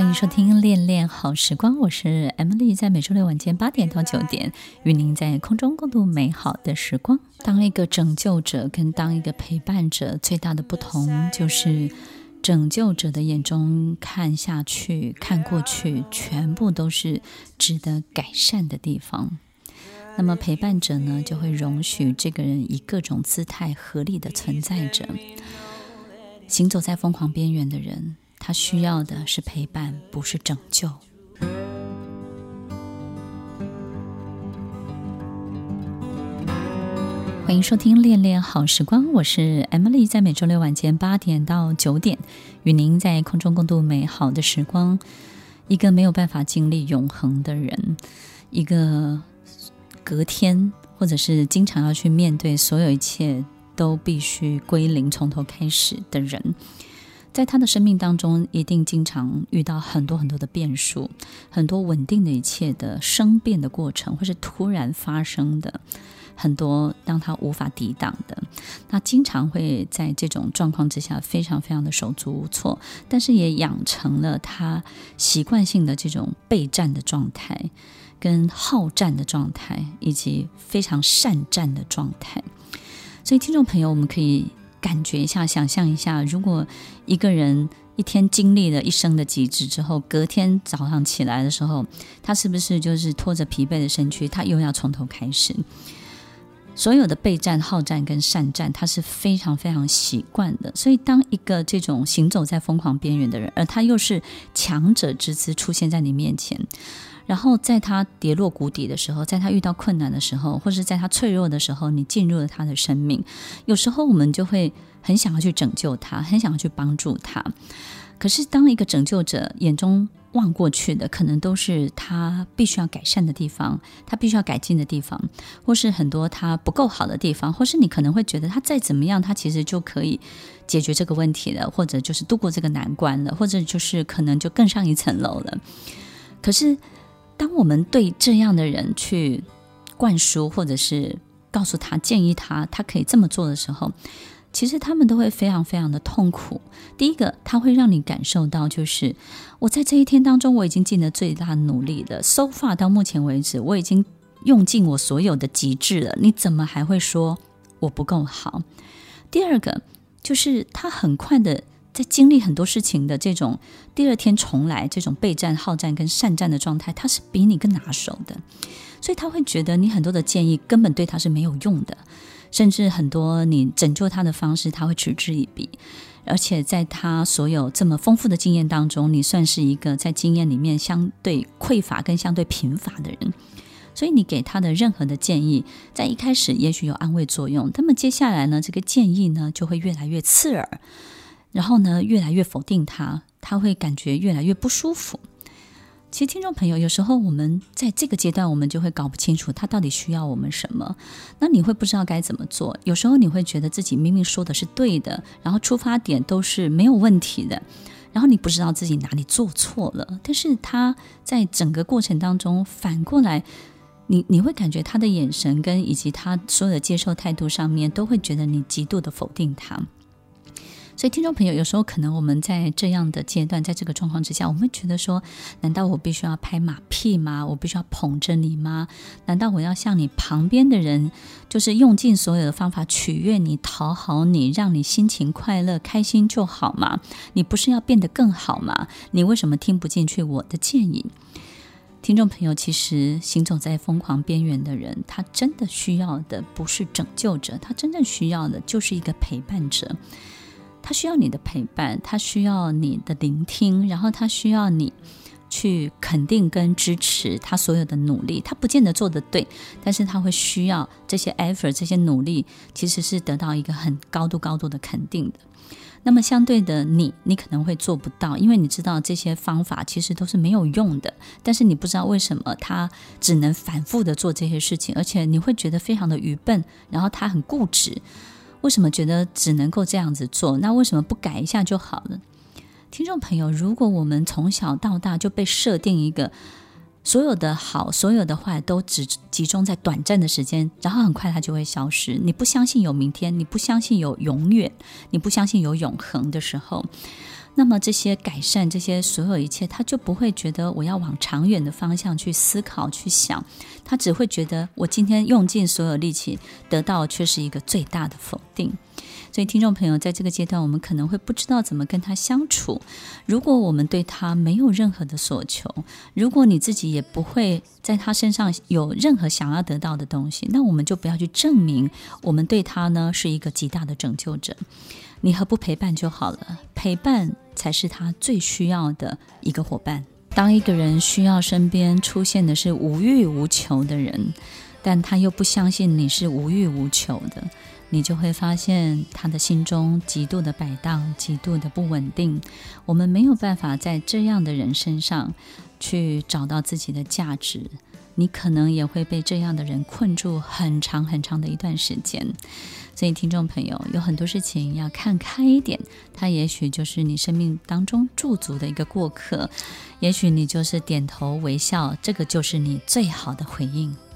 欢迎收听《恋恋好时光》，我是 Emily，在每周六晚间八点到九点，与您在空中共度美好的时光。当一个拯救者跟当一个陪伴者最大的不同，就是拯救者的眼中看下去、看过去，全部都是值得改善的地方。那么陪伴者呢，就会容许这个人以各种姿态合理的存在着。行走在疯狂边缘的人，他需要的是陪伴，不是拯救。欢迎收听《恋恋好时光》，我是 Emily，在每周六晚间八点到九点，与您在空中共度美好的时光。一个没有办法经历永恒的人，一个隔天或者是经常要去面对所有一切。都必须归零，从头开始的人，在他的生命当中，一定经常遇到很多很多的变数，很多稳定的一切的生变的过程，或是突然发生的很多让他无法抵挡的。那经常会在这种状况之下，非常非常的手足无措，但是也养成了他习惯性的这种备战的状态，跟好战的状态，以及非常善战的状态。所以，听众朋友，我们可以感觉一下，想象一下，如果一个人一天经历了一生的极致之后，隔天早上起来的时候，他是不是就是拖着疲惫的身躯，他又要从头开始？所有的备战、好战跟善战，他是非常非常习惯的。所以，当一个这种行走在疯狂边缘的人，而他又是强者之姿出现在你面前。然后在他跌落谷底的时候，在他遇到困难的时候，或是在他脆弱的时候，你进入了他的生命。有时候我们就会很想要去拯救他，很想要去帮助他。可是当一个拯救者眼中望过去的，可能都是他必须要改善的地方，他必须要改进的地方，或是很多他不够好的地方，或是你可能会觉得他再怎么样，他其实就可以解决这个问题了，或者就是度过这个难关了，或者就是可能就更上一层楼了。可是。当我们对这样的人去灌输，或者是告诉他、建议他，他可以这么做的时候，其实他们都会非常非常的痛苦。第一个，他会让你感受到，就是我在这一天当中，我已经尽了最大努力了，so far 到目前为止，我已经用尽我所有的极致了，你怎么还会说我不够好？第二个，就是他很快的。在经历很多事情的这种第二天重来，这种备战、好战跟善战的状态，他是比你更拿手的，所以他会觉得你很多的建议根本对他是没有用的，甚至很多你拯救他的方式，他会嗤之以鼻。而且在他所有这么丰富的经验当中，你算是一个在经验里面相对匮乏跟相对贫乏的人，所以你给他的任何的建议，在一开始也许有安慰作用，那么接下来呢，这个建议呢就会越来越刺耳。然后呢，越来越否定他，他会感觉越来越不舒服。其实，听众朋友，有时候我们在这个阶段，我们就会搞不清楚他到底需要我们什么。那你会不知道该怎么做。有时候你会觉得自己明明说的是对的，然后出发点都是没有问题的，然后你不知道自己哪里做错了。但是他在整个过程当中，反过来，你你会感觉他的眼神跟以及他所有的接受态度上面，都会觉得你极度的否定他。所以，听众朋友，有时候可能我们在这样的阶段，在这个状况之下，我们觉得说：难道我必须要拍马屁吗？我必须要捧着你吗？难道我要向你旁边的人，就是用尽所有的方法取悦你、讨好你，让你心情快乐、开心就好吗？你不是要变得更好吗？你为什么听不进去我的建议？听众朋友，其实行走在疯狂边缘的人，他真的需要的不是拯救者，他真正需要的就是一个陪伴者。他需要你的陪伴，他需要你的聆听，然后他需要你去肯定跟支持他所有的努力。他不见得做得对，但是他会需要这些 effort，这些努力其实是得到一个很高度、高度的肯定的。那么相对的你，你可能会做不到，因为你知道这些方法其实都是没有用的。但是你不知道为什么他只能反复的做这些事情，而且你会觉得非常的愚笨，然后他很固执。为什么觉得只能够这样子做？那为什么不改一下就好了？听众朋友，如果我们从小到大就被设定一个所有的好、所有的坏都只集中在短暂的时间，然后很快它就会消失。你不相信有明天，你不相信有永远，你不相信有永恒的时候，那么这些改善，这些所有一切，他就不会觉得我要往长远的方向去思考、去想，他只会觉得我今天用尽所有力气，得到却是一个最大的否定。所以，听众朋友，在这个阶段，我们可能会不知道怎么跟他相处。如果我们对他没有任何的所求，如果你自己也不会在他身上有任何想要得到的东西，那我们就不要去证明我们对他呢是一个极大的拯救者。你何不陪伴就好了？陪伴才是他最需要的一个伙伴。当一个人需要身边出现的是无欲无求的人，但他又不相信你是无欲无求的。你就会发现他的心中极度的摆荡，极度的不稳定。我们没有办法在这样的人身上去找到自己的价值。你可能也会被这样的人困住很长很长的一段时间。所以，听众朋友，有很多事情要看开一点。他也许就是你生命当中驻足的一个过客，也许你就是点头微笑，这个就是你最好的回应。